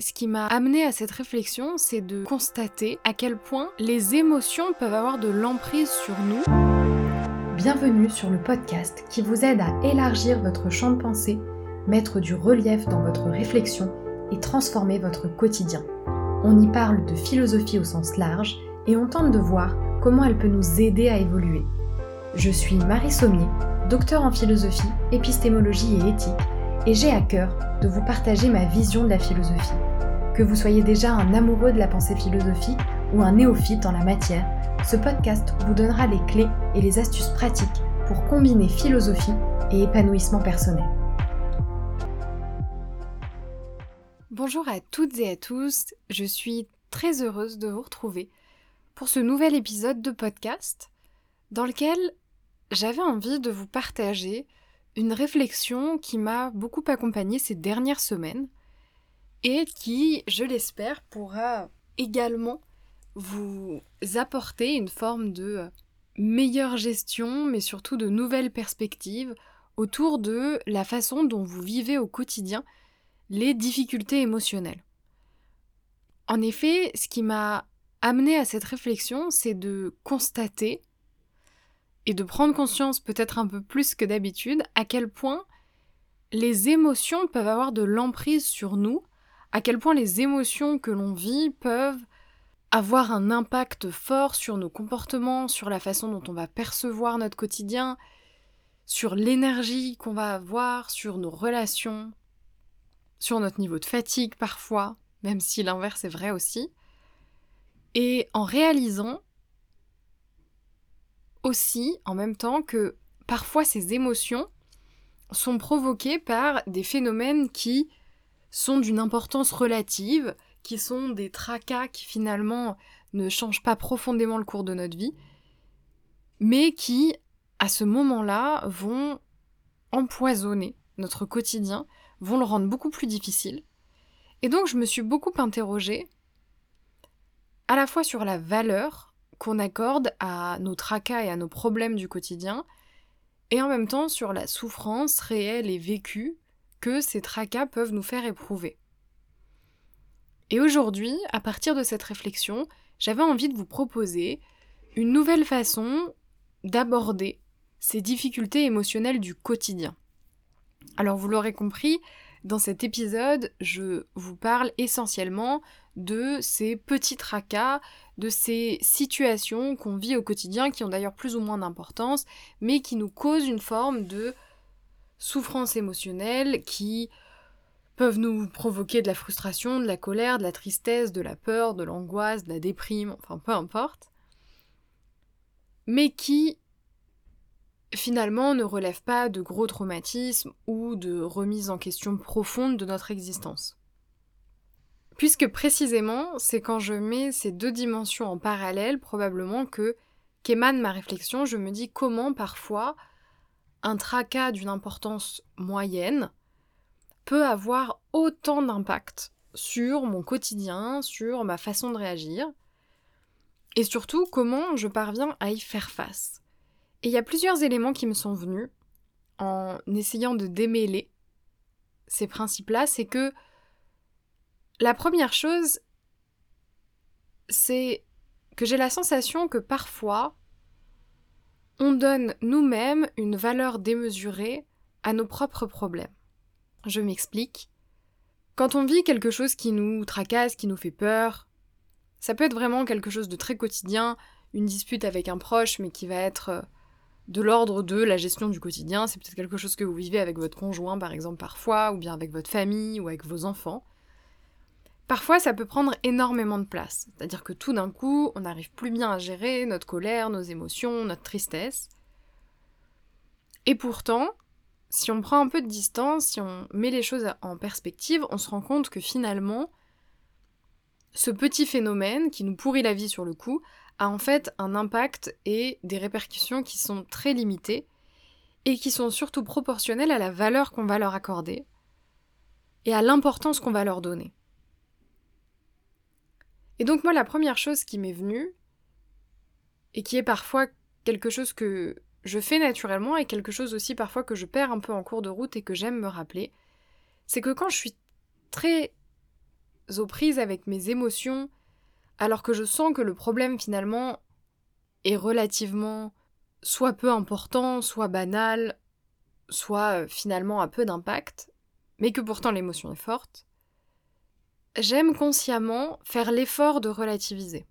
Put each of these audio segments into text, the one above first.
Ce qui m'a amené à cette réflexion, c'est de constater à quel point les émotions peuvent avoir de l'emprise sur nous. Bienvenue sur le podcast qui vous aide à élargir votre champ de pensée, mettre du relief dans votre réflexion et transformer votre quotidien. On y parle de philosophie au sens large et on tente de voir comment elle peut nous aider à évoluer. Je suis Marie Sommier, docteur en philosophie, épistémologie et éthique, et j'ai à cœur de vous partager ma vision de la philosophie. Que vous soyez déjà un amoureux de la pensée philosophique ou un néophyte en la matière, ce podcast vous donnera les clés et les astuces pratiques pour combiner philosophie et épanouissement personnel. Bonjour à toutes et à tous, je suis très heureuse de vous retrouver pour ce nouvel épisode de podcast dans lequel j'avais envie de vous partager une réflexion qui m'a beaucoup accompagnée ces dernières semaines et qui, je l'espère, pourra également vous apporter une forme de meilleure gestion, mais surtout de nouvelles perspectives autour de la façon dont vous vivez au quotidien les difficultés émotionnelles. En effet, ce qui m'a amené à cette réflexion, c'est de constater et de prendre conscience peut-être un peu plus que d'habitude à quel point les émotions peuvent avoir de l'emprise sur nous, à quel point les émotions que l'on vit peuvent avoir un impact fort sur nos comportements, sur la façon dont on va percevoir notre quotidien, sur l'énergie qu'on va avoir, sur nos relations, sur notre niveau de fatigue parfois, même si l'inverse est vrai aussi. Et en réalisant aussi en même temps que parfois ces émotions sont provoquées par des phénomènes qui sont d'une importance relative, qui sont des tracas qui finalement ne changent pas profondément le cours de notre vie, mais qui, à ce moment-là, vont empoisonner notre quotidien, vont le rendre beaucoup plus difficile. Et donc je me suis beaucoup interrogée à la fois sur la valeur qu'on accorde à nos tracas et à nos problèmes du quotidien, et en même temps sur la souffrance réelle et vécue que ces tracas peuvent nous faire éprouver. Et aujourd'hui, à partir de cette réflexion, j'avais envie de vous proposer une nouvelle façon d'aborder ces difficultés émotionnelles du quotidien. Alors vous l'aurez compris, dans cet épisode, je vous parle essentiellement de ces petits tracas, de ces situations qu'on vit au quotidien, qui ont d'ailleurs plus ou moins d'importance, mais qui nous causent une forme de souffrance émotionnelle, qui peuvent nous provoquer de la frustration, de la colère, de la tristesse, de la peur, de l'angoisse, de la déprime, enfin peu importe, mais qui finalement ne relèvent pas de gros traumatismes ou de remise en question profonde de notre existence. Puisque précisément, c'est quand je mets ces deux dimensions en parallèle, probablement que qu'émane ma réflexion, je me dis comment parfois un tracas d'une importance moyenne peut avoir autant d'impact sur mon quotidien, sur ma façon de réagir, et surtout comment je parviens à y faire face. Et il y a plusieurs éléments qui me sont venus en essayant de démêler ces principes-là, c'est que la première chose, c'est que j'ai la sensation que parfois, on donne nous-mêmes une valeur démesurée à nos propres problèmes. Je m'explique. Quand on vit quelque chose qui nous tracasse, qui nous fait peur, ça peut être vraiment quelque chose de très quotidien, une dispute avec un proche, mais qui va être euh, de l'ordre de la gestion du quotidien. C'est peut-être quelque chose que vous vivez avec votre conjoint, par exemple, parfois, ou bien avec votre famille, ou avec vos enfants. Parfois, ça peut prendre énormément de place. C'est-à-dire que tout d'un coup, on n'arrive plus bien à gérer notre colère, nos émotions, notre tristesse. Et pourtant, si on prend un peu de distance, si on met les choses en perspective, on se rend compte que finalement, ce petit phénomène qui nous pourrit la vie sur le coup a en fait un impact et des répercussions qui sont très limitées et qui sont surtout proportionnelles à la valeur qu'on va leur accorder et à l'importance qu'on va leur donner. Et donc moi, la première chose qui m'est venue, et qui est parfois quelque chose que je fais naturellement, et quelque chose aussi parfois que je perds un peu en cours de route et que j'aime me rappeler, c'est que quand je suis très aux prises avec mes émotions, alors que je sens que le problème finalement est relativement soit peu important, soit banal, soit euh, finalement à peu d'impact, mais que pourtant l'émotion est forte, j'aime consciemment faire l'effort de relativiser.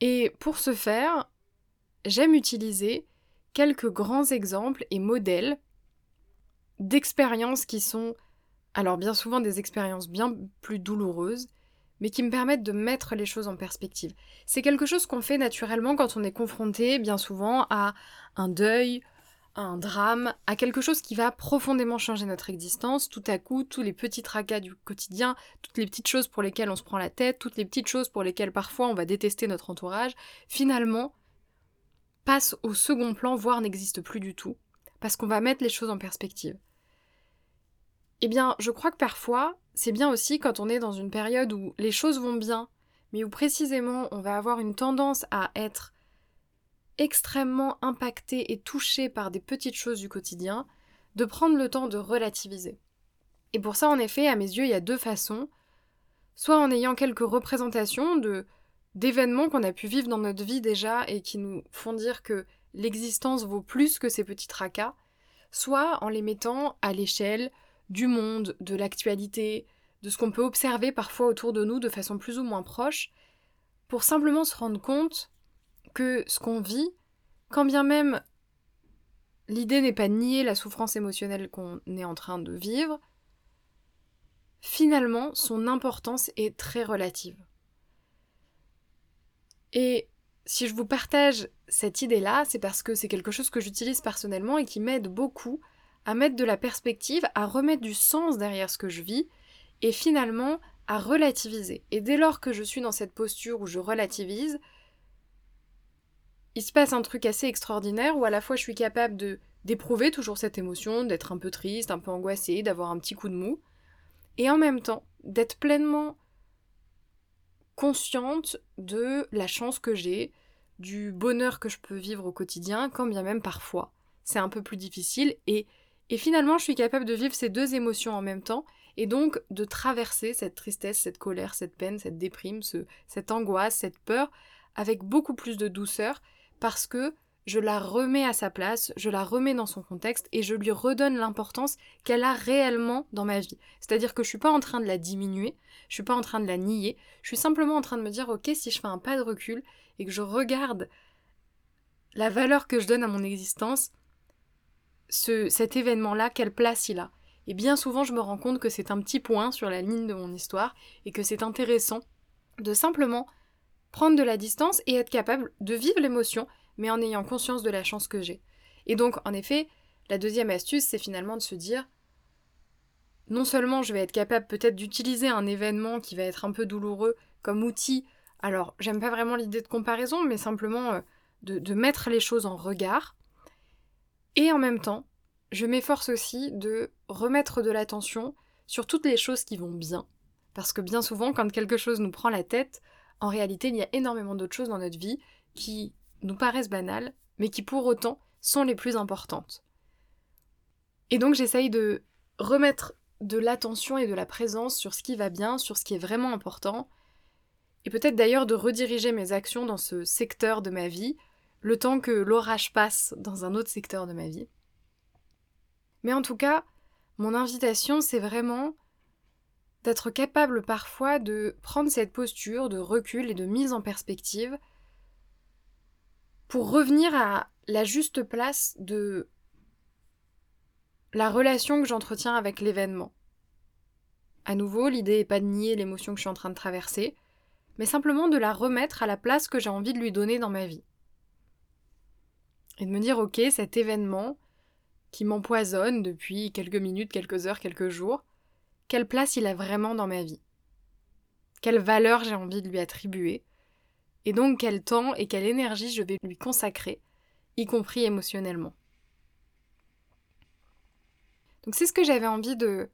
Et pour ce faire, j'aime utiliser quelques grands exemples et modèles d'expériences qui sont, alors bien souvent des expériences bien plus douloureuses, mais qui me permettent de mettre les choses en perspective. C'est quelque chose qu'on fait naturellement quand on est confronté bien souvent à un deuil, un drame, à quelque chose qui va profondément changer notre existence. Tout à coup, tous les petits tracas du quotidien, toutes les petites choses pour lesquelles on se prend la tête, toutes les petites choses pour lesquelles parfois on va détester notre entourage, finalement passent au second plan, voire n'existent plus du tout, parce qu'on va mettre les choses en perspective. Eh bien, je crois que parfois, c'est bien aussi quand on est dans une période où les choses vont bien, mais où précisément on va avoir une tendance à être extrêmement impacté et touché par des petites choses du quotidien, de prendre le temps de relativiser. Et pour ça, en effet, à mes yeux, il y a deux façons. Soit en ayant quelques représentations de d'événements qu'on a pu vivre dans notre vie déjà et qui nous font dire que l'existence vaut plus que ces petits tracas, soit en les mettant à l'échelle du monde, de l'actualité, de ce qu'on peut observer parfois autour de nous de façon plus ou moins proche, pour simplement se rendre compte que ce qu'on vit, quand bien même l'idée n'est pas nier la souffrance émotionnelle qu'on est en train de vivre, finalement son importance est très relative. Et si je vous partage cette idée-là, c'est parce que c'est quelque chose que j'utilise personnellement et qui m'aide beaucoup à mettre de la perspective, à remettre du sens derrière ce que je vis et finalement à relativiser. Et dès lors que je suis dans cette posture où je relativise, il se passe un truc assez extraordinaire où à la fois je suis capable de d'éprouver toujours cette émotion, d'être un peu triste, un peu angoissée, d'avoir un petit coup de mou, et en même temps d'être pleinement consciente de la chance que j'ai, du bonheur que je peux vivre au quotidien, quand bien même parfois c'est un peu plus difficile, et, et finalement je suis capable de vivre ces deux émotions en même temps, et donc de traverser cette tristesse, cette colère, cette peine, cette déprime, ce, cette angoisse, cette peur, avec beaucoup plus de douceur, parce que je la remets à sa place, je la remets dans son contexte et je lui redonne l'importance qu'elle a réellement dans ma vie. C'est-à-dire que je suis pas en train de la diminuer, je suis pas en train de la nier, je suis simplement en train de me dire OK, si je fais un pas de recul et que je regarde la valeur que je donne à mon existence, ce, cet événement-là, quelle place il a. Et bien souvent, je me rends compte que c'est un petit point sur la ligne de mon histoire et que c'est intéressant de simplement prendre de la distance et être capable de vivre l'émotion, mais en ayant conscience de la chance que j'ai. Et donc, en effet, la deuxième astuce, c'est finalement de se dire, non seulement je vais être capable peut-être d'utiliser un événement qui va être un peu douloureux comme outil, alors j'aime pas vraiment l'idée de comparaison, mais simplement euh, de, de mettre les choses en regard, et en même temps, je m'efforce aussi de remettre de l'attention sur toutes les choses qui vont bien. Parce que bien souvent, quand quelque chose nous prend la tête, en réalité, il y a énormément d'autres choses dans notre vie qui nous paraissent banales, mais qui pour autant sont les plus importantes. Et donc j'essaye de remettre de l'attention et de la présence sur ce qui va bien, sur ce qui est vraiment important, et peut-être d'ailleurs de rediriger mes actions dans ce secteur de ma vie, le temps que l'orage passe dans un autre secteur de ma vie. Mais en tout cas, mon invitation, c'est vraiment d'être capable parfois de prendre cette posture de recul et de mise en perspective pour revenir à la juste place de la relation que j'entretiens avec l'événement. À nouveau, l'idée n'est pas de nier l'émotion que je suis en train de traverser, mais simplement de la remettre à la place que j'ai envie de lui donner dans ma vie. Et de me dire, ok, cet événement qui m'empoisonne depuis quelques minutes, quelques heures, quelques jours, quelle place il a vraiment dans ma vie, quelle valeur j'ai envie de lui attribuer, et donc quel temps et quelle énergie je vais lui consacrer, y compris émotionnellement. Donc c'est ce que j'avais envie de,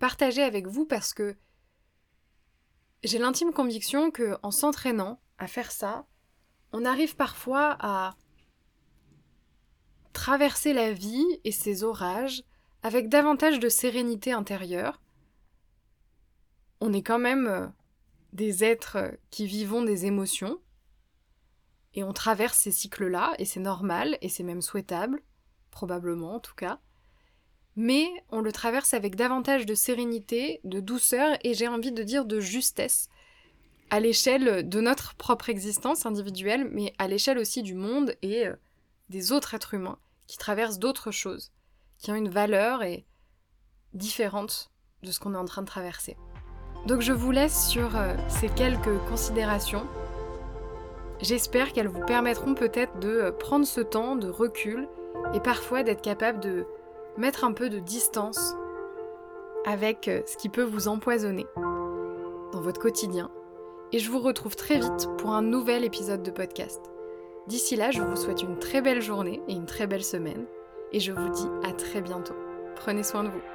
partager avec vous parce que j'ai l'intime conviction que en s'entraînant à faire ça, on arrive parfois à traverser la vie et ses orages avec davantage de sérénité intérieure, on est quand même euh, des êtres qui vivons des émotions, et on traverse ces cycles-là, et c'est normal, et c'est même souhaitable, probablement en tout cas. Mais on le traverse avec davantage de sérénité, de douceur, et j'ai envie de dire de justesse, à l'échelle de notre propre existence individuelle, mais à l'échelle aussi du monde et euh, des autres êtres humains qui traversent d'autres choses, qui ont une valeur et différente de ce qu'on est en train de traverser. Donc je vous laisse sur euh, ces quelques considérations. J'espère qu'elles vous permettront peut-être de euh, prendre ce temps de recul et parfois d'être capable de mettre un peu de distance avec euh, ce qui peut vous empoisonner dans votre quotidien. Et je vous retrouve très vite pour un nouvel épisode de podcast. D'ici là, je vous souhaite une très belle journée et une très belle semaine. Et je vous dis à très bientôt. Prenez soin de vous.